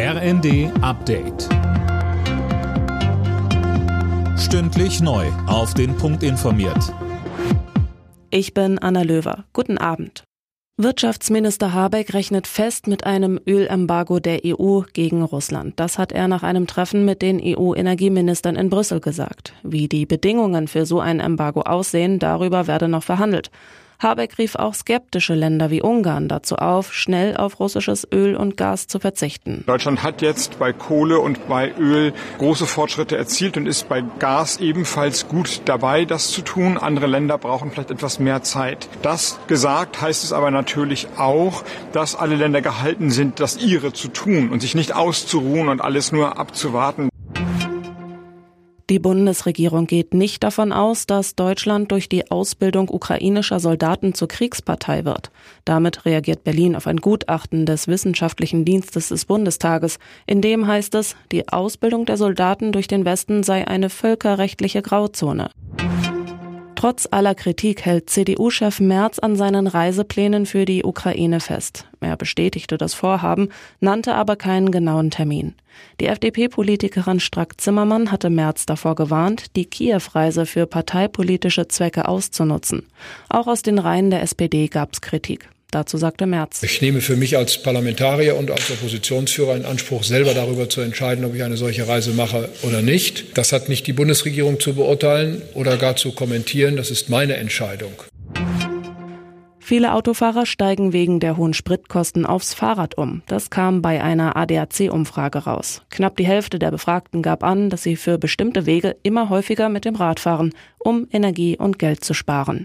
RND Update. Stündlich neu. Auf den Punkt informiert. Ich bin Anna Löwer. Guten Abend. Wirtschaftsminister Habeck rechnet fest mit einem Ölembargo der EU gegen Russland. Das hat er nach einem Treffen mit den EU-Energieministern in Brüssel gesagt. Wie die Bedingungen für so ein Embargo aussehen, darüber werde noch verhandelt. Habeck rief auch skeptische Länder wie Ungarn dazu auf, schnell auf russisches Öl und Gas zu verzichten. Deutschland hat jetzt bei Kohle und bei Öl große Fortschritte erzielt und ist bei Gas ebenfalls gut dabei, das zu tun. Andere Länder brauchen vielleicht etwas mehr Zeit. Das gesagt heißt es aber natürlich auch, dass alle Länder gehalten sind, das ihre zu tun und sich nicht auszuruhen und alles nur abzuwarten. Die Bundesregierung geht nicht davon aus, dass Deutschland durch die Ausbildung ukrainischer Soldaten zur Kriegspartei wird. Damit reagiert Berlin auf ein Gutachten des Wissenschaftlichen Dienstes des Bundestages. In dem heißt es, die Ausbildung der Soldaten durch den Westen sei eine völkerrechtliche Grauzone. Trotz aller Kritik hält CDU-Chef Merz an seinen Reiseplänen für die Ukraine fest. Er bestätigte das Vorhaben, nannte aber keinen genauen Termin. Die FDP-Politikerin Strack-Zimmermann hatte Merz davor gewarnt, die Kiew-Reise für parteipolitische Zwecke auszunutzen. Auch aus den Reihen der SPD gab es Kritik. Dazu sagte Merz. Ich nehme für mich als Parlamentarier und als Oppositionsführer in Anspruch, selber darüber zu entscheiden, ob ich eine solche Reise mache oder nicht. Das hat nicht die Bundesregierung zu beurteilen oder gar zu kommentieren. Das ist meine Entscheidung. Viele Autofahrer steigen wegen der hohen Spritkosten aufs Fahrrad um. Das kam bei einer ADAC-Umfrage raus. Knapp die Hälfte der Befragten gab an, dass sie für bestimmte Wege immer häufiger mit dem Rad fahren, um Energie und Geld zu sparen.